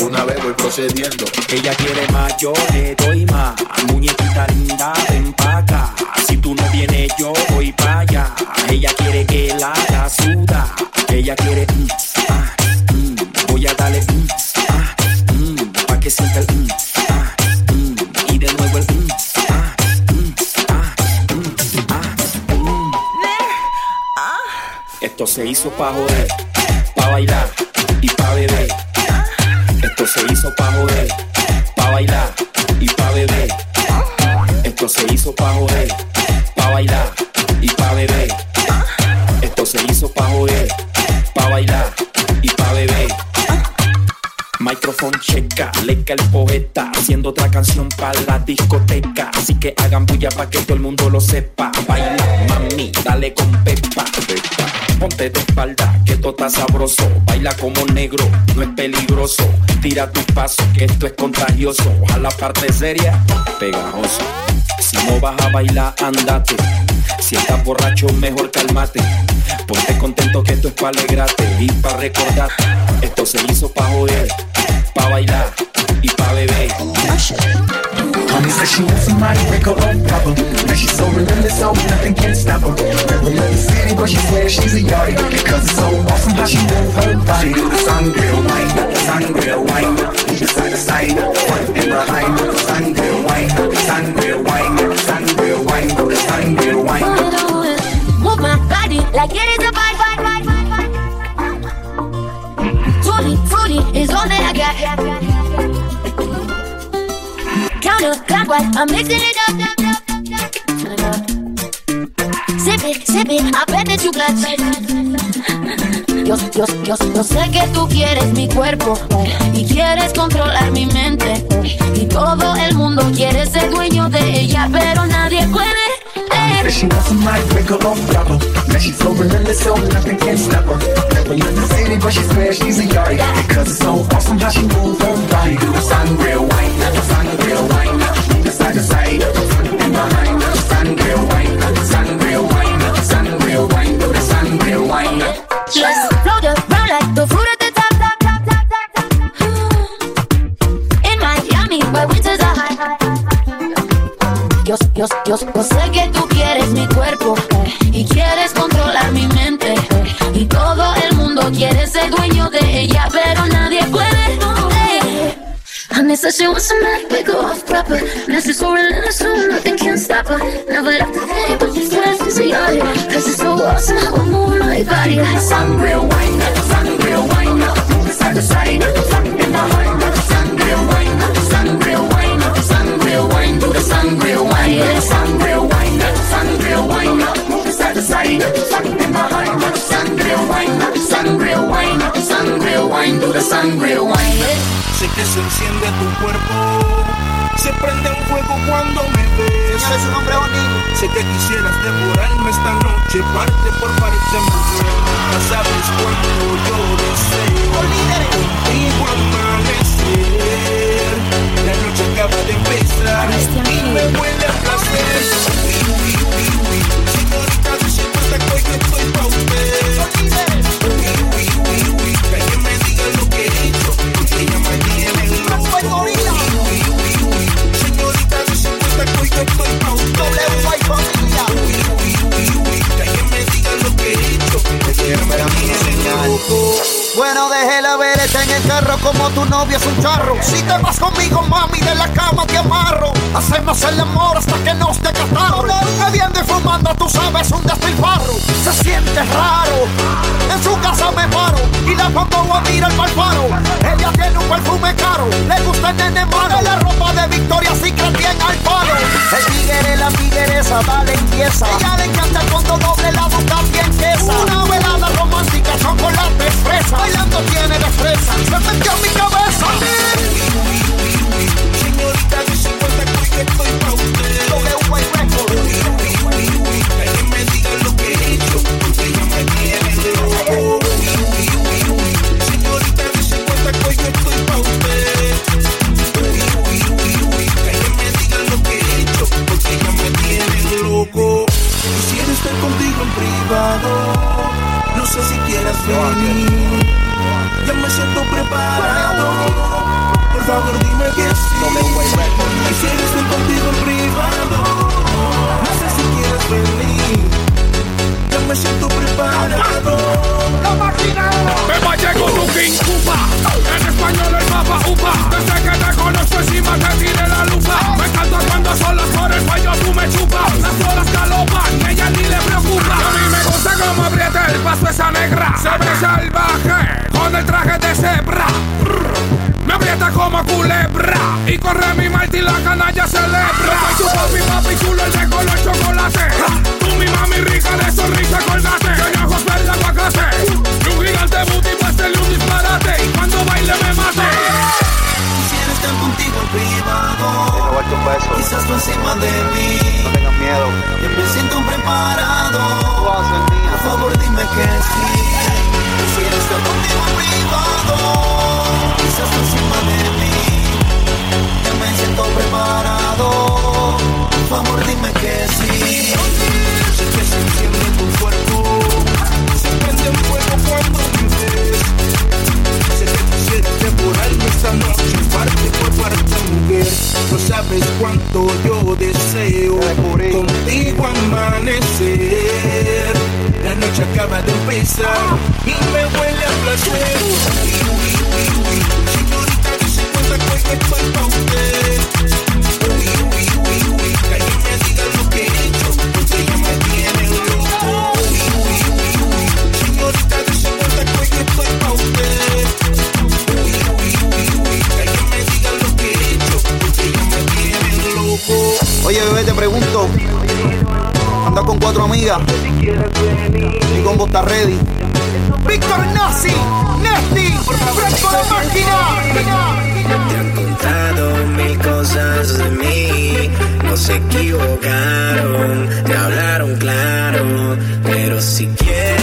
de una vez voy procediendo. Ella quiere más, yo le doy más. Muñequita linda, ven pa' acá. Si tú no vienes, yo voy para allá. Ella quiere que la haga suda. Ella quiere. mm, ah, mm, voy a darle. mm, ah, pa' que sienta el. ah, y de nuevo el. mm, ah. Esto se hizo pa' joder, pa' bailar y pa' beber. Esto se hizo pa' joder, pa' bailar y pa' beber. Esto se hizo pa' joder, pa' bailar y pa' beber. Esto se hizo pa' joder, pa' bailar y pa' beber. Microphone checa, leca el poeta, haciendo otra canción para la discoteca. Así que hagan bulla pa' que todo el mundo lo sepa. Baila, mami, dale con pepa. pepa. Ponte de espalda, que esto está sabroso. Baila como negro, no es peligroso. Tira tus pasos, que esto es contagioso. A la parte seria, pegajoso. Si no vas a bailar, andate. Si estás borracho, mejor calmate. Ponte contento que esto es pa' alegrarte y pa' recordarte. Esto se hizo pa' joder, pa' bailar y pa' beber. Honey said she wants somebody break her own proper. Now she's so relentless, so nothing can stop her. Never left the city, but she swears she's a yardie. Cause it's so awesome how she move her body. Do the sangria wine, sangria wine. Move it side to side, front and behind. Sangria wine, sangria wine, sangria wine. Do the sangria wine. Move my body like it is a bite, I'm mixing it up. Turn it up. Sip it, sip it, I bet that you got Yo, yo, yo, yo sé que tú quieres mi cuerpo y quieres controlar mi mente y todo el mundo quiere ser dueño de ella, pero nadie puede. Eh. Said she somebody break her own proper. Now she's so relentless, so nothing can stop her. Never left the city, but she swears she's a. Cause it's so awesome how she move her body. Do sangria wine, the Sé que se enciende tu cuerpo, se prende un fuego cuando me ves. Señor, es un hombre bonito. Sé que quisieras devorarme esta noche, parte por parte, mujer. Ya sabes cuánto yo deseo contigo amanecer. La noche acaba de empezar y me huele a placer. Bueno, déjela en el carro como tu novio es un charro. Si te vas conmigo, mami, de la cama te amarro. Hacemos el amor hasta que nos desgastamos. Bebiendo y fumando, tú sabes, un despilfarro. Se siente raro. En su casa me paro y la pongo a mirar pa'l faro. Ella tiene un perfume caro, le gusta el nene. La ropa de Victoria Secret bien al da limpieza. Ella le encanta cuando doble la boca bien. Una velada romántica, chocolate, fresa. Bailando tiene destreza, se metió en mi cabeza. Señorita de 50 que estoy pa' usted. W Record. Que alguien me diga lo que he hecho, porque ella me tiene loco. Señorita de 50 que yo estoy pa' usted. Que me diga lo que he hecho, porque me loco. Quisiera estar contigo en privado. No sé si quieras venir. Ya me siento preparado. Por favor, dime que sí. Quisiera estar contigo en privado. No sé si quieres venir. Me siento preparado. Me llegó tu King Upa En español el mapa Upa. Desde que te conozco encima te tiré la lupa. Me encanta cuando son las por el cuello tú me chupas. Las horas galopan, ella ni le preocupa. Y a mí me gusta como aprieta el paso esa negra. Se ve salvaje con el traje de cebra me aprieta como culebra Y corre mi Marty y la canalla celebra Soy tu papi, papi chulo, el de color chocolate Tú mi mami rica de sonrisa colgate Tiene ojos verdes aguacate Y un gigante booty para hacerle un disparate Y cuando baile me mate Quisiera estar contigo en privado. Quizás tú encima de mí. No tengas miedo. Ya me siento preparado. Tú vas a ser mía. Por favor, dime que sí. Quisiera estar contigo en privado. Tú encima de mí. Ya me siento preparado. Por favor, dime que sí. Sé que se enciende tu cuerpo. Se prende en fuego cuando me ves. Sé que tú quieres devorarme esta noche, parte por parte, mujer. No sabes cuánto yo deseo descubrí. contigo amanecer. La noche acaba de empezar y me huele a placer. Oye, bebé, te pregunto. Anda con cuatro amigas. Mi combo está. Víctor Nazi, Nesty, Fresco de máquina. Mil cosas de mí, no se equivocaron, te hablaron claro, pero si quieren,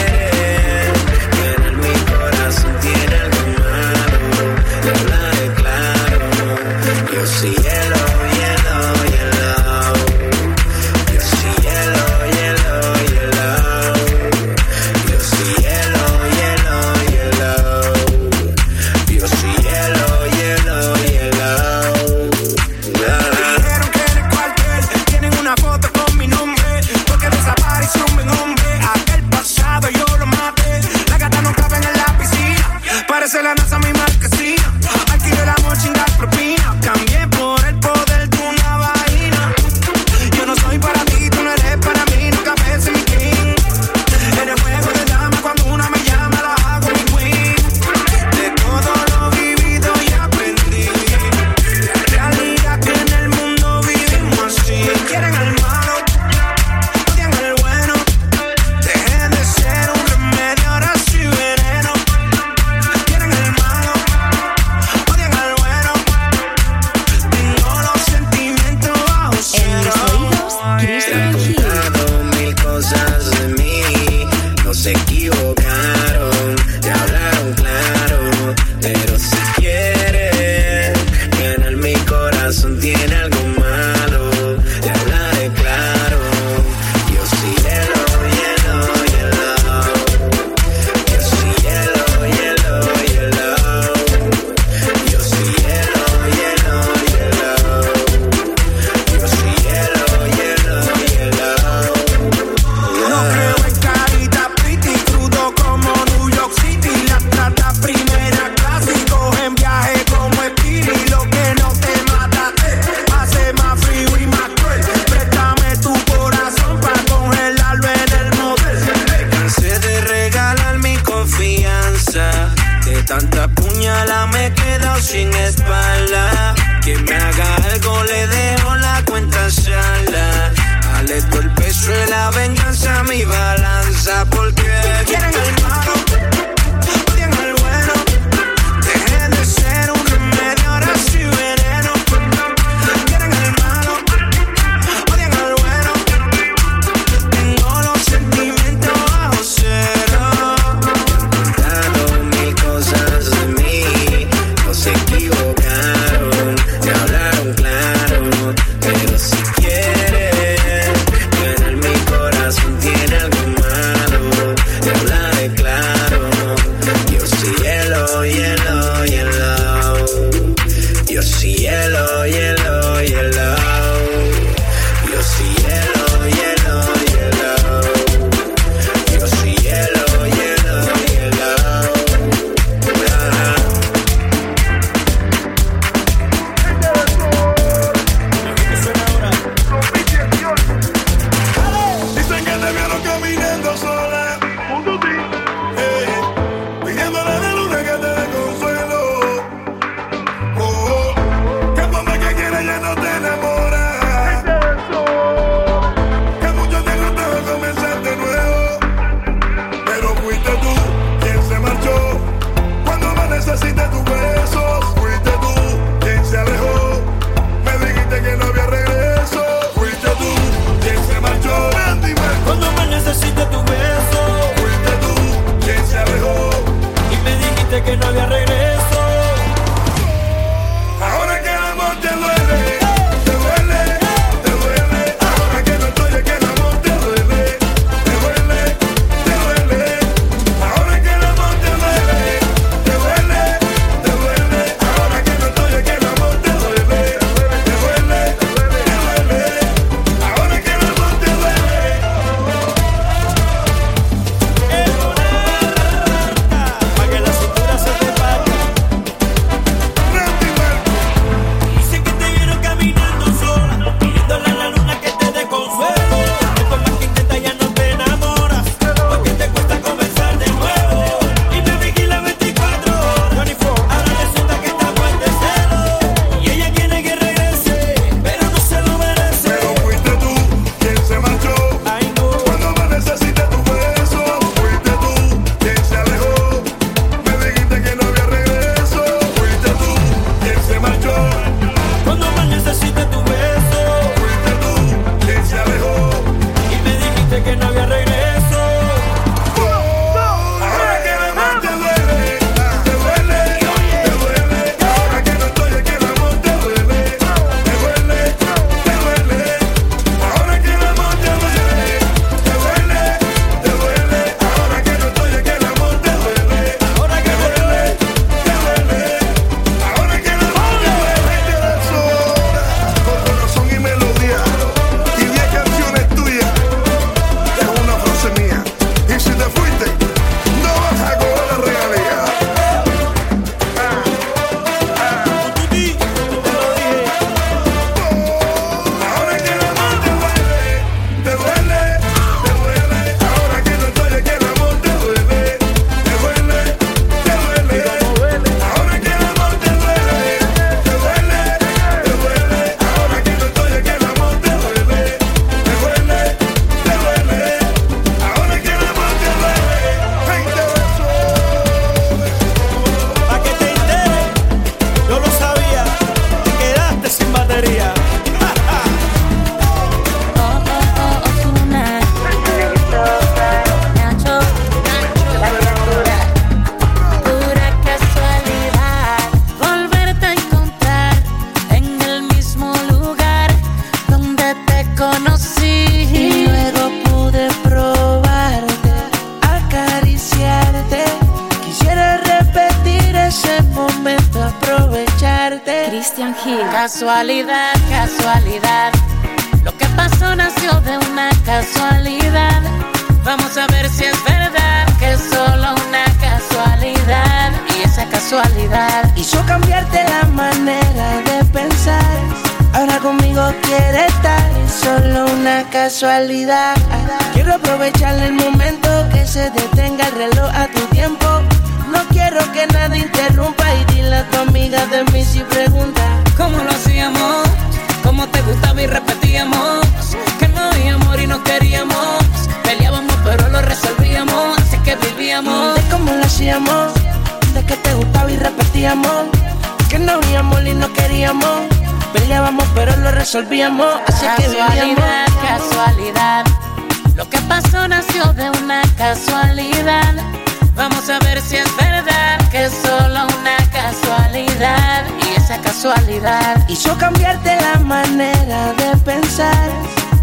cambiarte la manera de pensar.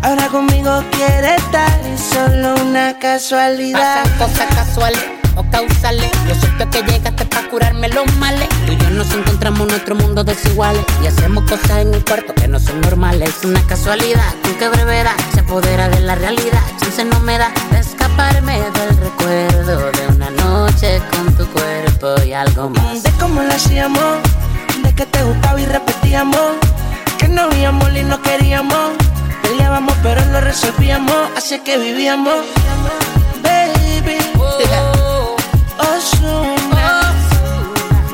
Ahora conmigo quiere estar y solo una casualidad. Pasan cosas casuales o causales. Yo supe que llegaste para curarme los males. Tú y yo nos encontramos en nuestro mundo desiguales. Y hacemos cosas en el cuarto que no son normales. Es una casualidad con que brevedad se apodera de la realidad. Chance no me da de escaparme del recuerdo de una noche con tu cuerpo y algo más. De cómo lo hacíamos, de que te gustaba y repetíamos. No habíamos y no queríamos. Peleábamos pero lo resolvíamos, así que vivíamos. Baby, Ozuna,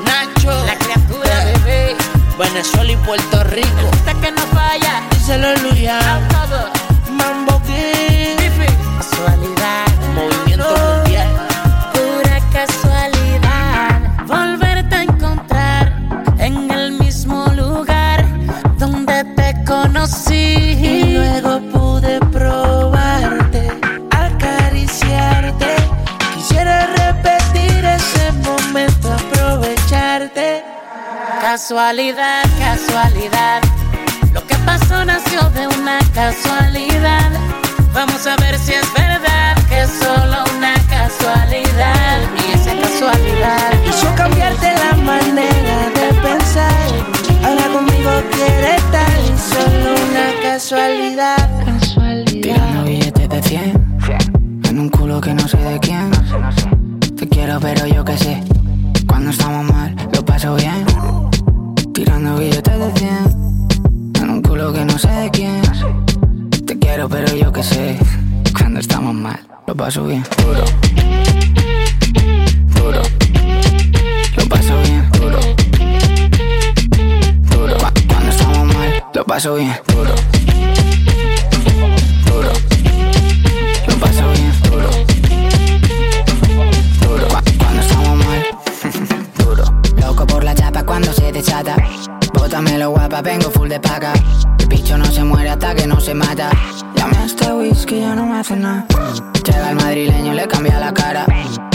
Nacho, La criatura, bebé. Venezuela y Puerto Rico. Hasta que no falla. Díselo Luyan, Todo. Casualidad, casualidad. Lo que pasó nació de una casualidad. Vamos a ver si es verdad que es solo una casualidad. Y esa casualidad hizo cambiarte la manera de pensar. Ahora conmigo quiere estar y solo una casualidad. Tirando billetes de 100 En un culo que no sé de quién Te quiero pero yo qué sé Cuando estamos mal lo paso bien Tirando billetes de 100 En un culo que no sé de quién. Te quiero pero yo qué sé Cuando estamos mal lo paso bien. Duro. Duro. Lo paso bien. Duro. Duro. Cu- Cuando estamos mal lo paso bien. Duro. Duro. Lo paso bien. Duro. Duro. Cu- Cuando estamos mal. Duro. Loco por la chapa cuando se desata Bótamelo guapa, vengo full de paga. El bicho no se muere hasta que no se mata. Llame a este whisky, ya no me hace nada. Llega el madrileño, le cambia la cara.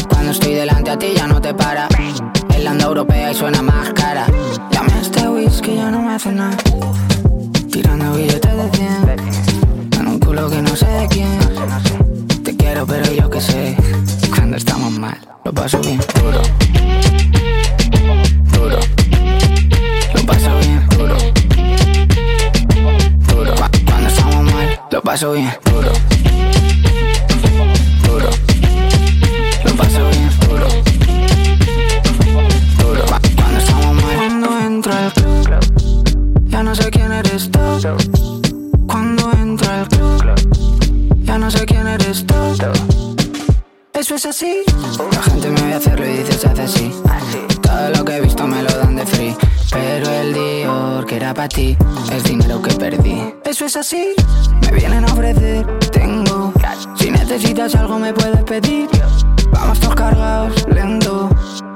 Cuando estoy delante a ti ya no te para. El anda europea y suena más cara. Llame a este whisky, ya no me hace nada. Tirando billetes de 100 En un culo que no sé de quién. Te quiero pero yo que sé. Cuando estamos mal Lo paso bien Duro paso bien duro. Duro. Lo paso bien duro. Duro. Cu- Cuando estamos mal Cuando entro al club. Ya no sé quién eres tú. Cuando entro al club. Ya no sé quién eres tú. Eso es así. La gente me ve hacerlo y dice se hace así Todo lo que he visto me lo dan de free. Pero el Dior que era para ti Es dinero que perdí. Eso es así necesitas algo me puedes pedir. Vamos todos cargados, lento.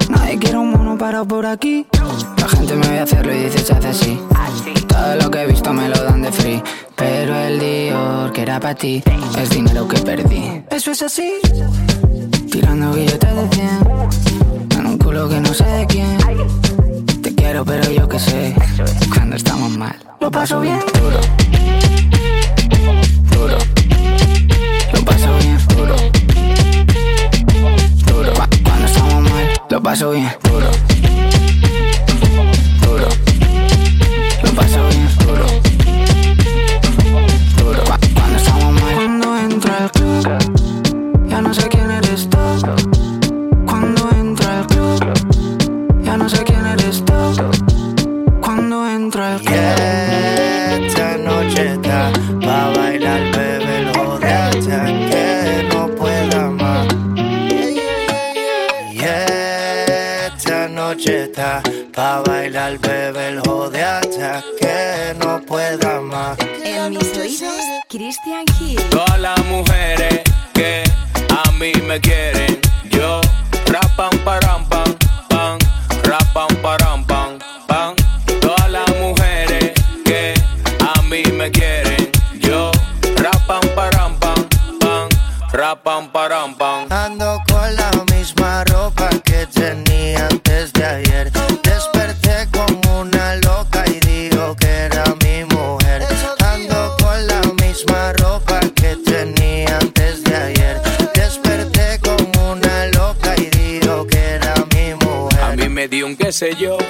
Nadie quiere un mono parado por aquí. La gente me ve hacerlo y dice se hace así. Todo lo que he visto me lo dan de free. Pero el Dior que era para ti Es dinero que perdí. Eso es así. Tirando billetes de 100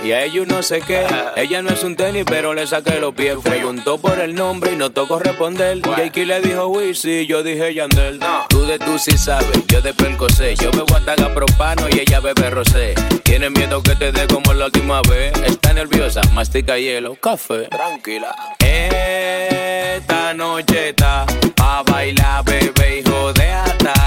y a ellos no sé qué. Ella no es un tenis, pero le saqué los pies. Preguntó por el nombre y no tocó responder. Y Jakey le dijo Wisi, yo dije Yandel. Tú de tú sí sabes, yo de perco sé. Yo bebo hasta propano y ella bebe rosé. Tiene miedo que te dé como la última vez. Está nerviosa, mastica hielo, café. Tranquila. Esta noche está pa' bailar, bebé, hijo de hasta.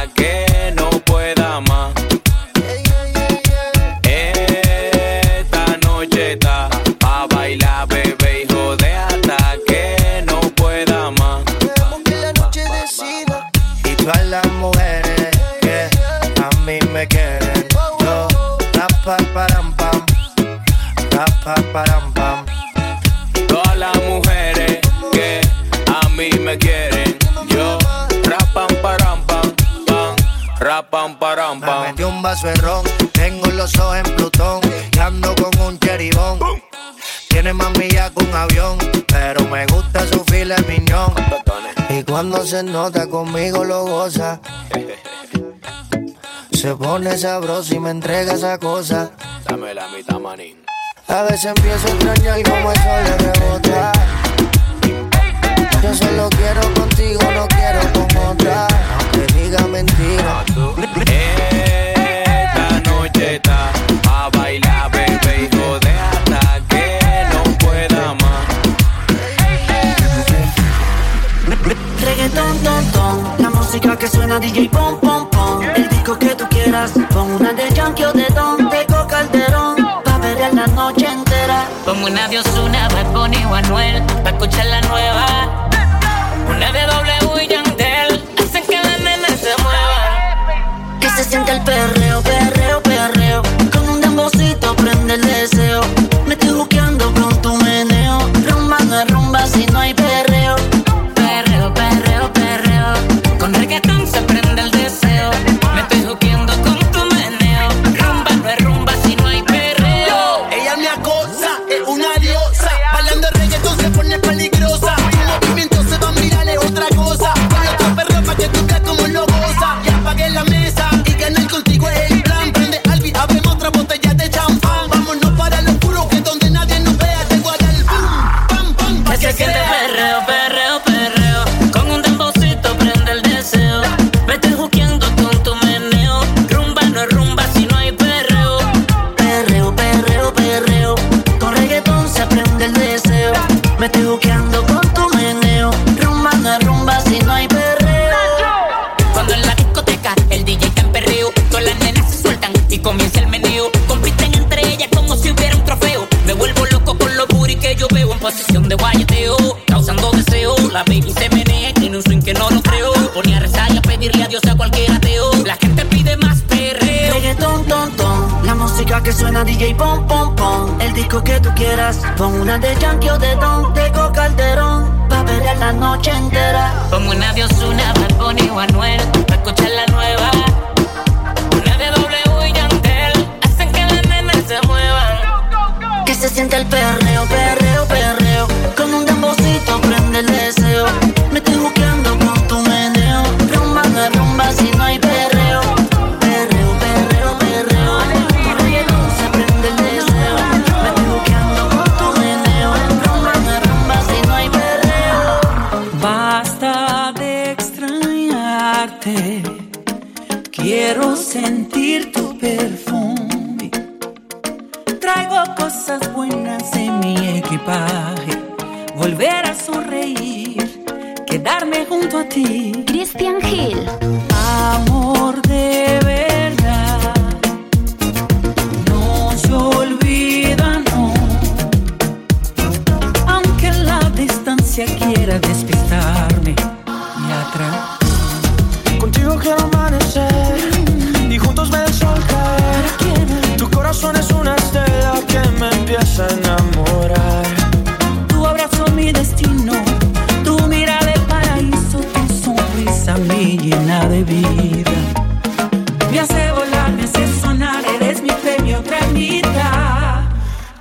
Me metí un vaso de ron, tengo los ojos en Plutón, y ando con un cheribón. Tiene más millas que un avión, pero me gusta su fila miñón. Y cuando se nota conmigo lo goza. Se pone sabroso y me entrega esa cosa. Dame la mitad, manín. A veces empiezo a extrañar como eso le rebota. Yo solo quiero contigo, no quiero con otra mentira. Ah, Esta noche está a bailar, bebé, hijo de hasta que no pueda más. Reggaeton, ton, ton, la música que suena DJ pom, pom, pom. El disco que tú quieras, pon una de Yankee o de Don, de Calderón, pa' ver la noche entera. Pongo una dios, una Bad Bunny o Anuel, pa' escuchar la nueva. perreo, perreo, perreo. Con un dembocito prende el deseo. Me estoy buscando con tu meneo. Rumba no es rumba si no hay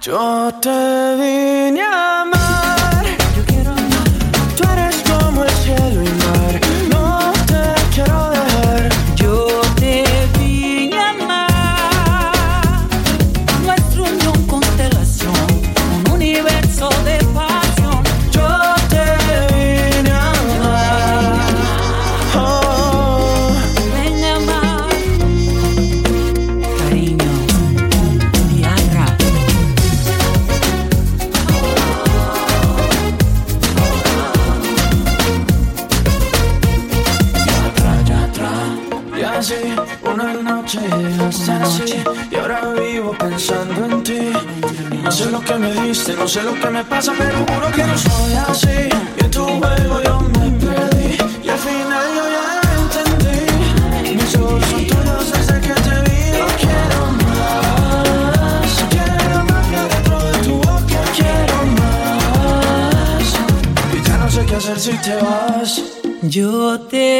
Yo te vi. No sé lo que me pasa, pero juro que no soy así. Y en tu juego yo me perdí. Y al final yo ya entendí. Mis ojos son tuyos desde que te vi. No quiero más. Quiero magia dentro de tu boca. Quiero más. Y ya no sé qué hacer si te vas. Yo te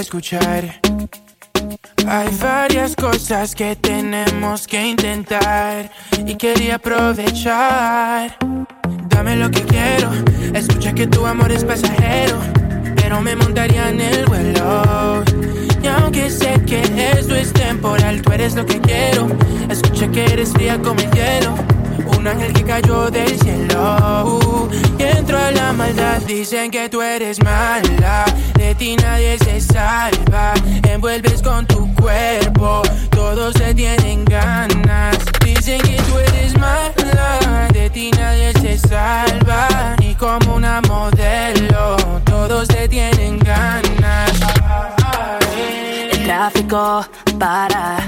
escuchar. Hay varias cosas que tenemos que intentar y quería aprovechar. Dame lo que quiero, escucha que tu amor es pasajero, pero me montaría en el vuelo. Y aunque sé que esto es temporal, tú eres lo que quiero. Escucha que eres fría como el. Un ángel que cayó del cielo. Uh, y entro a la maldad. Dicen que tú eres mala. De ti nadie se salva. Envuelves con tu cuerpo. Todos te tienen ganas. Dicen que tú eres mala. De ti nadie se salva. Y como una modelo. Todos te tienen ganas. El tráfico para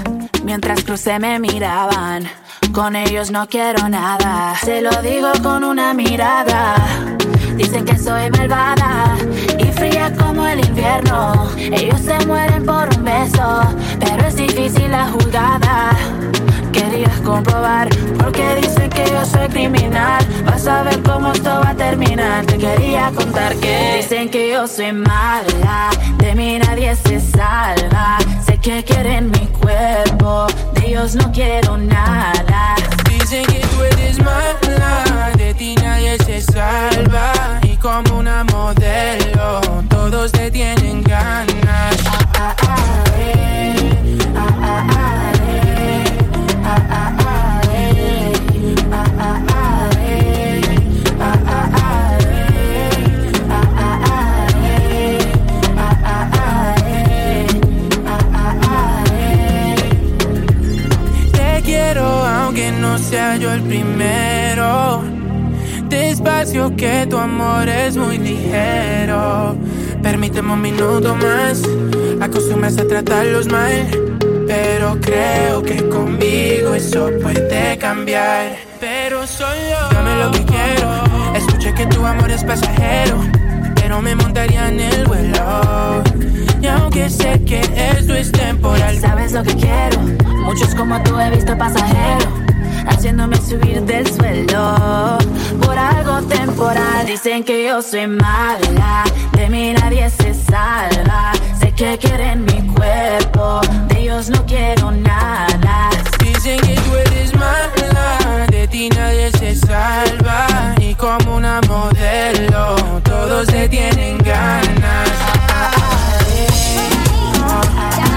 mientras crucé me miraban. Con ellos no quiero nada. Se lo digo con una mirada. Dicen que soy malvada y fría como el invierno. Ellos se mueren por un beso, pero es difícil la jugada. Querías comprobar porque dicen que yo soy criminal. Vas a ver cómo esto va a terminar. Te quería contar que dicen que yo soy mala. De mí nadie se salva. Sé que quieren mi cuerpo. De ellos no quiero nada. Dicen que tú eres mala, de ti nadie se salva. Y como una modelo, todos te tienen ganas. Ah, ah, ah, sea yo el primero. Despacio que tu amor es muy ligero. Permíteme un minuto más. Acostumbras a tratarlos mal. Pero creo que conmigo eso puede cambiar. Pero soy yo. Dame lo que quiero. Escuché que tu amor es pasajero. Pero me montaría en el vuelo. Y aunque sé que esto es temporal. ¿Sabes lo que quiero? Muchos como tú he visto pasajero. Haciéndome subir del suelo por algo temporal. Dicen que yo soy mala, de mí nadie se salva. Sé que quieren mi cuerpo, de ellos no quiero nada. Dicen que tú eres mala, de ti nadie se salva. Y como una modelo, todos te tienen ganas. Parece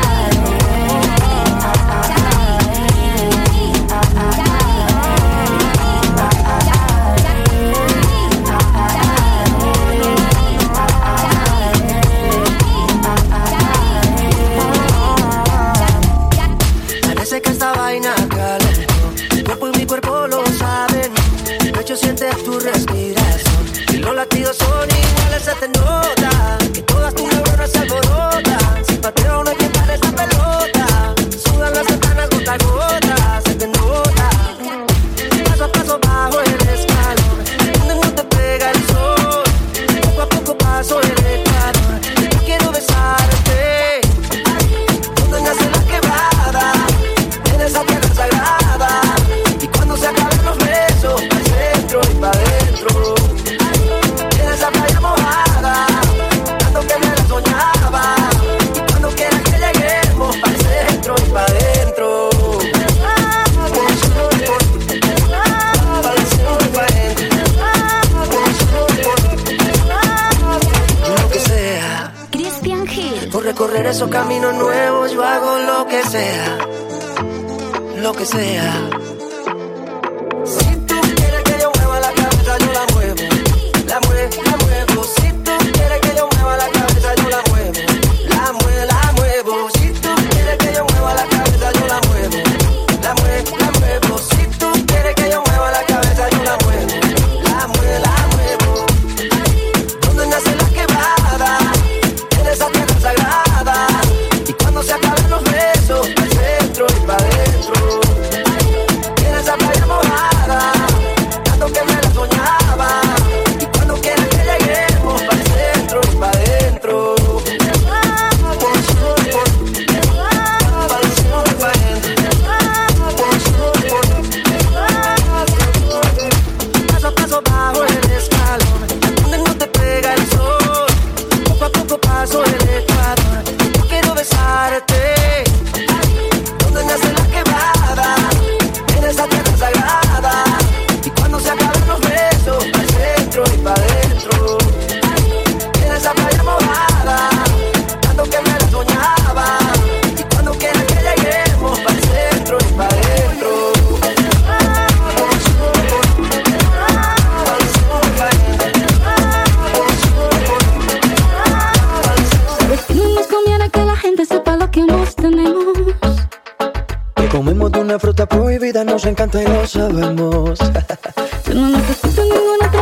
Comemos de una fruta prohibida, nos encanta y lo sabemos. Yo no necesito ninguna otra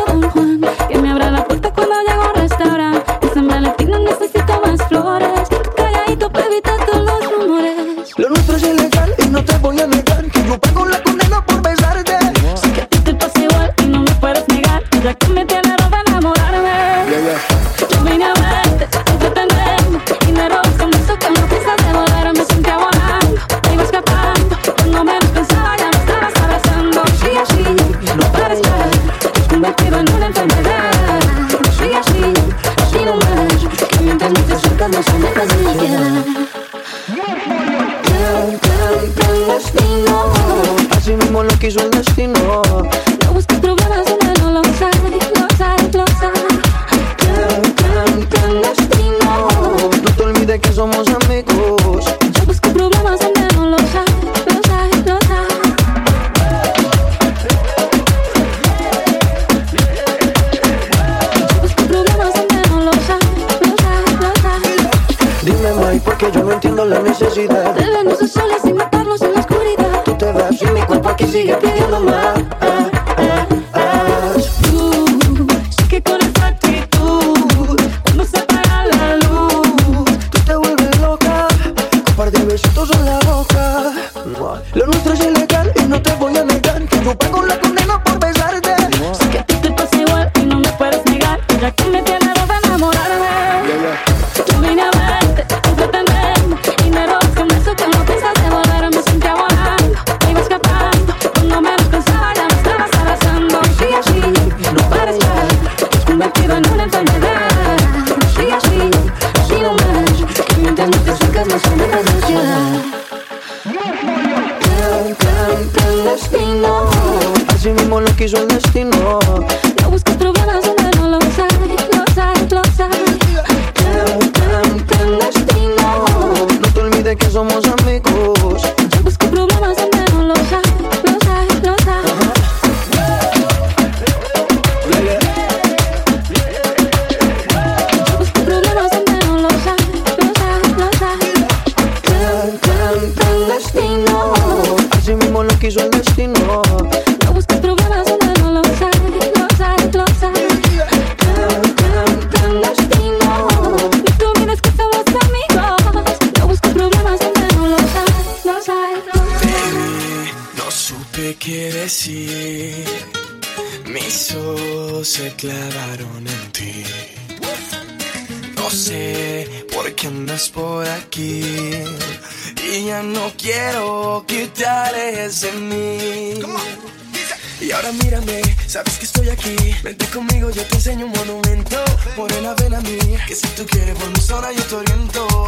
canta el destino. Así mismo lo quiso el destino. No busques problemas, una no lo sabe, lo sabe, lo sabe. Canta, canta el destino. No tuvieras que somos amigos. No busques problemas, una no lo sabe, lo sabe, lo sabe. No supe qué decir. Mis ojos se clavaron en ti. No sé por qué andas por aquí no quiero que te de mí. Y ahora mírame, sabes que estoy aquí. Vente conmigo, yo te enseño un monumento. Morena, ven a mí. Que si tú quieres por mi zona, yo te oriento.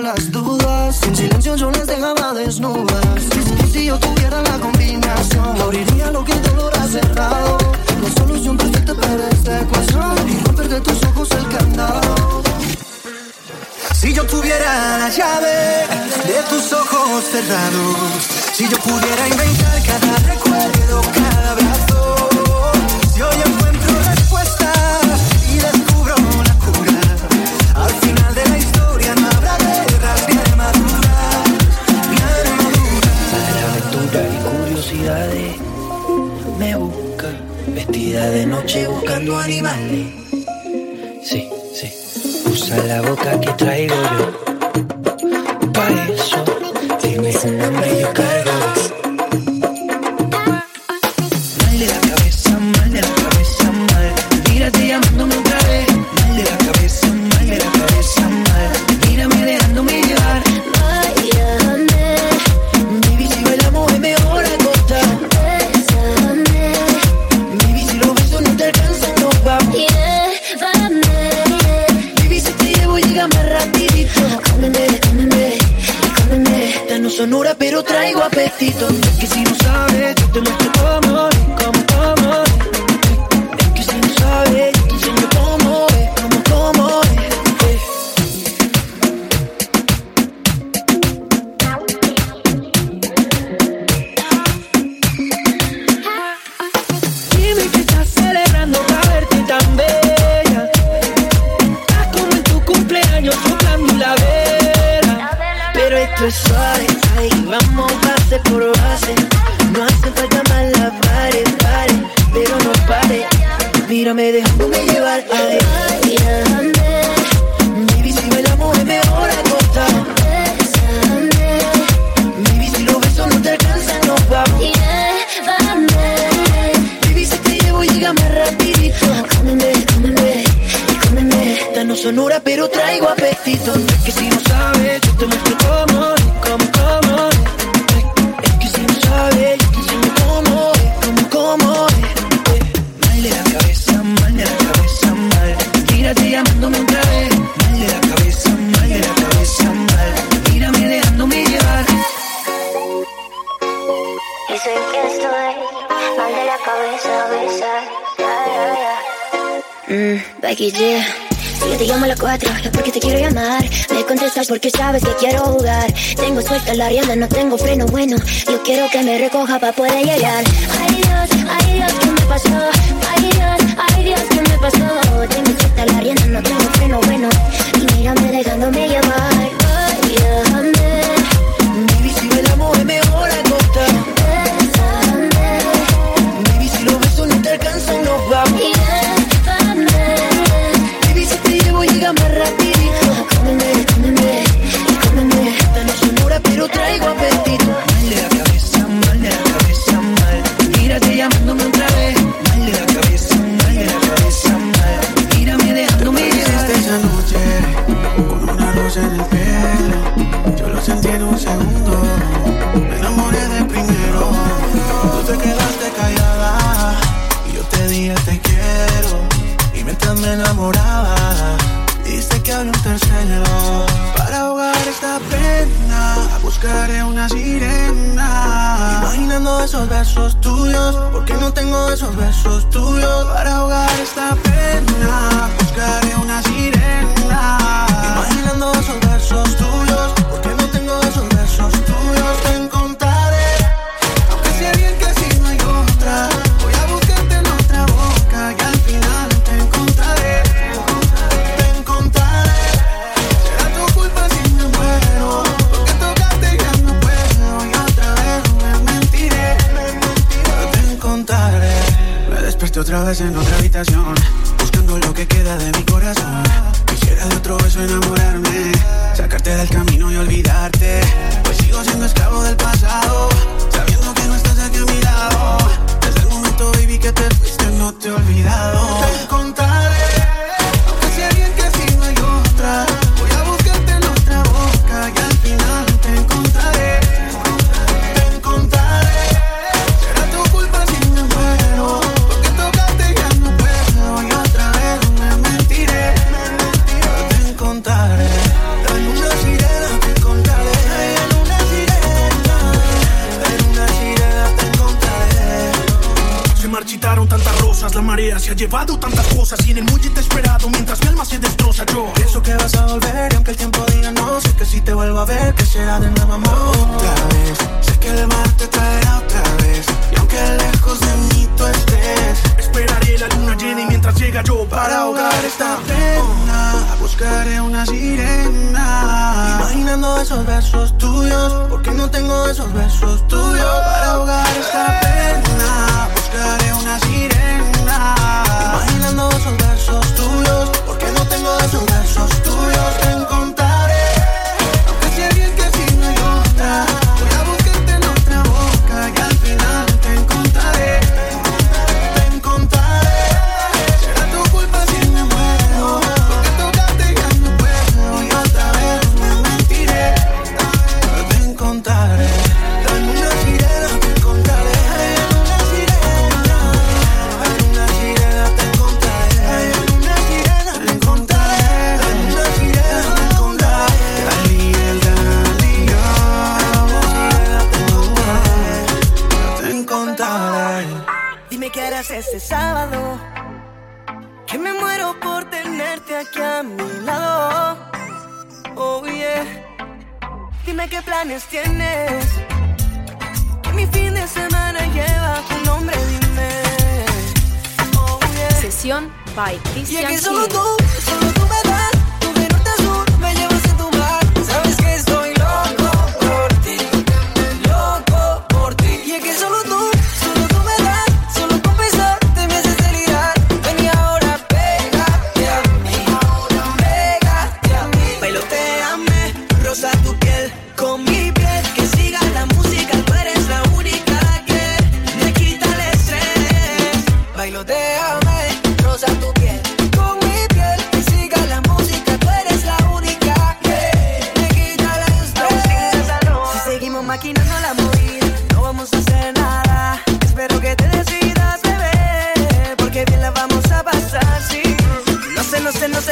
las dudas. En silencio yo les dejaba desnudas. Y si yo tuviera la combinación, abriría lo que el dolor ha cerrado. La solución perfecta para esta ecuación y romper de tus ojos el candado. Si yo tuviera la llave de tus ojos cerrados, si yo pudiera inventar cada recuerdo, cada vez de noche buscando animales. Sí, sí. Usa la boca que traigo yo. Becky G. Si yo te llamo a las 4 es porque te quiero llamar. Me contestas porque sabes que quiero jugar. Tengo suelta la rienda, no tengo freno bueno. Yo quiero que me recoja para poder llegar. Ay Dios, ay Dios, ¿qué me pasó? Ay Dios, ay Dios, ¿qué me pasó? Tengo suelta la rienda, no tengo freno bueno. Y mírame dejándome llevar. se ha llevado tantas cosas y en el muelle te he esperado mientras mi alma se destroza yo. Pienso que vas a volver y aunque el tiempo diga no, sé que si te vuelvo a ver que será de nuevo amor. Otra vez, sé que el mar te traerá otra vez y aunque lejos de mí tú estés, esperaré la luna llena y mientras llega yo para ahogar esta pena, buscaré una sirena. Imaginando esos versos tuyos, porque no tengo esos versos tuyos para ahogar esta pena, buscaré una sirena.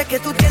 que tú.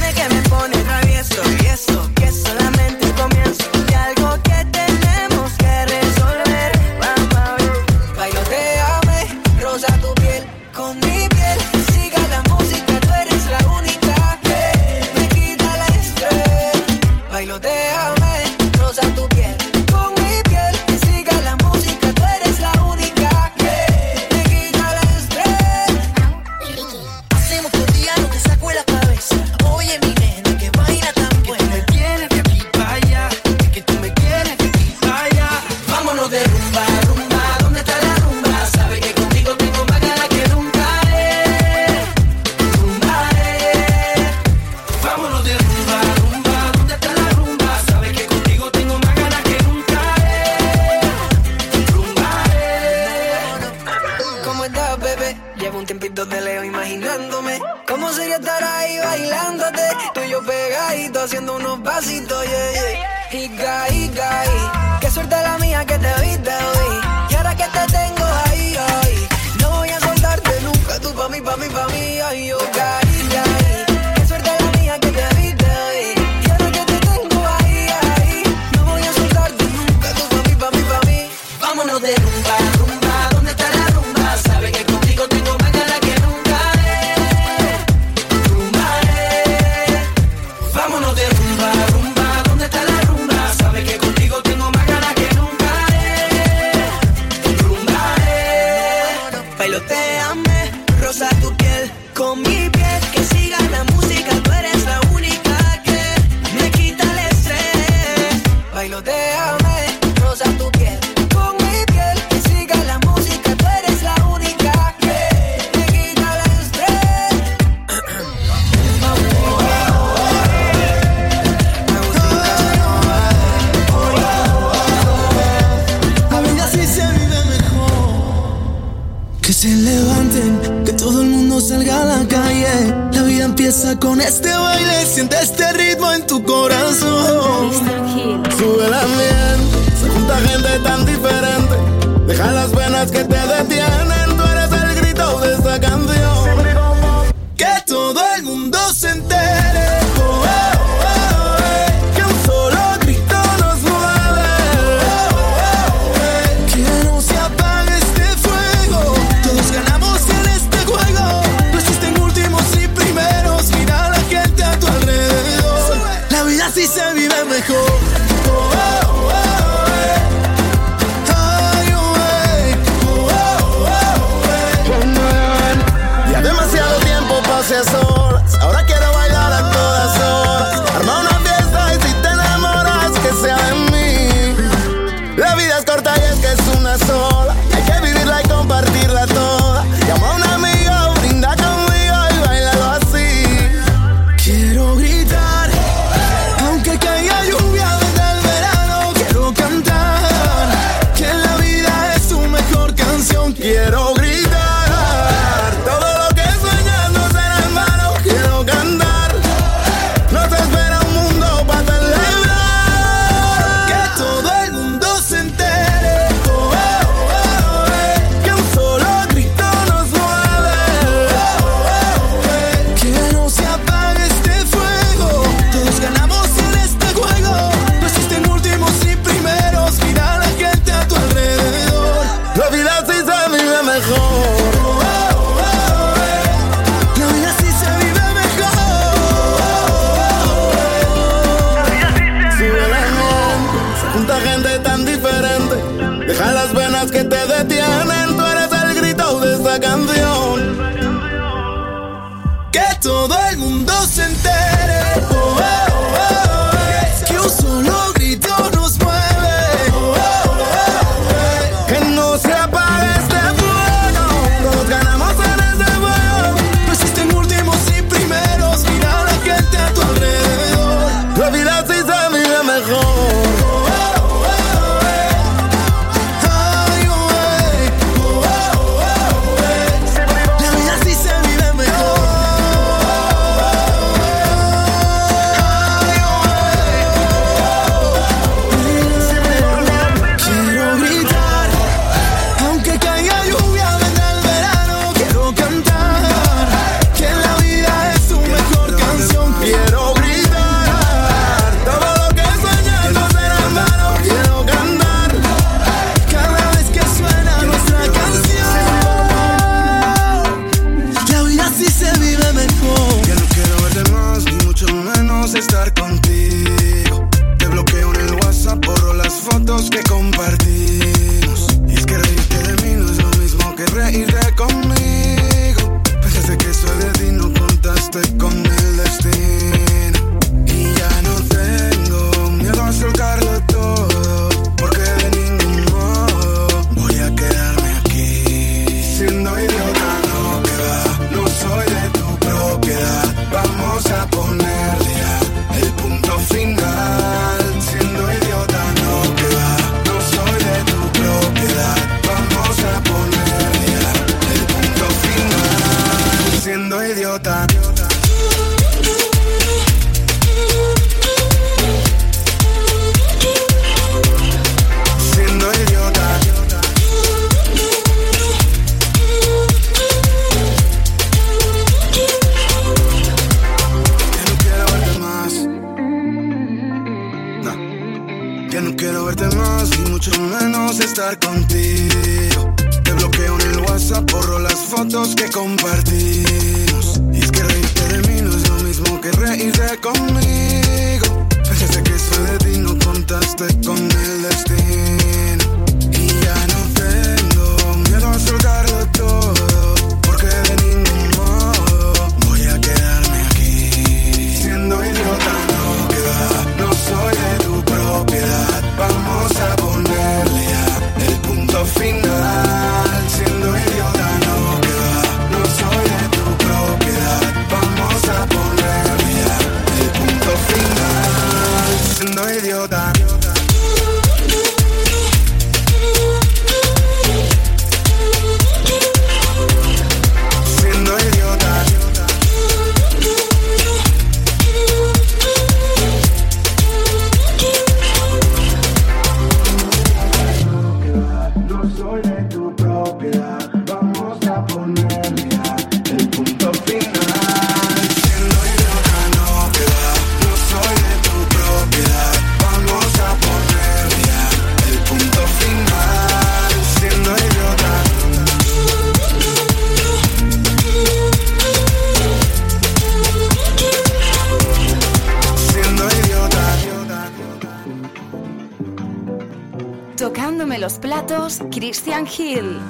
zapatos Christian Hill.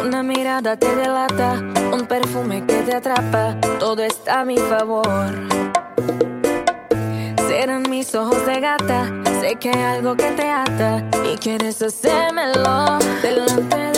Una mirada te delata, un perfume que te atrapa, todo está a mi favor. Serán mis ojos de gata, sé que hay algo que te ata y quieres hacérmelo delante de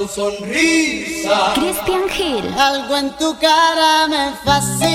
tu sonrisa. Cristian Gil. Algo en tu cara me fascina.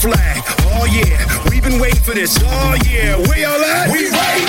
flag. Oh yeah, we've been waiting for this. Oh yeah, where y'all at? We right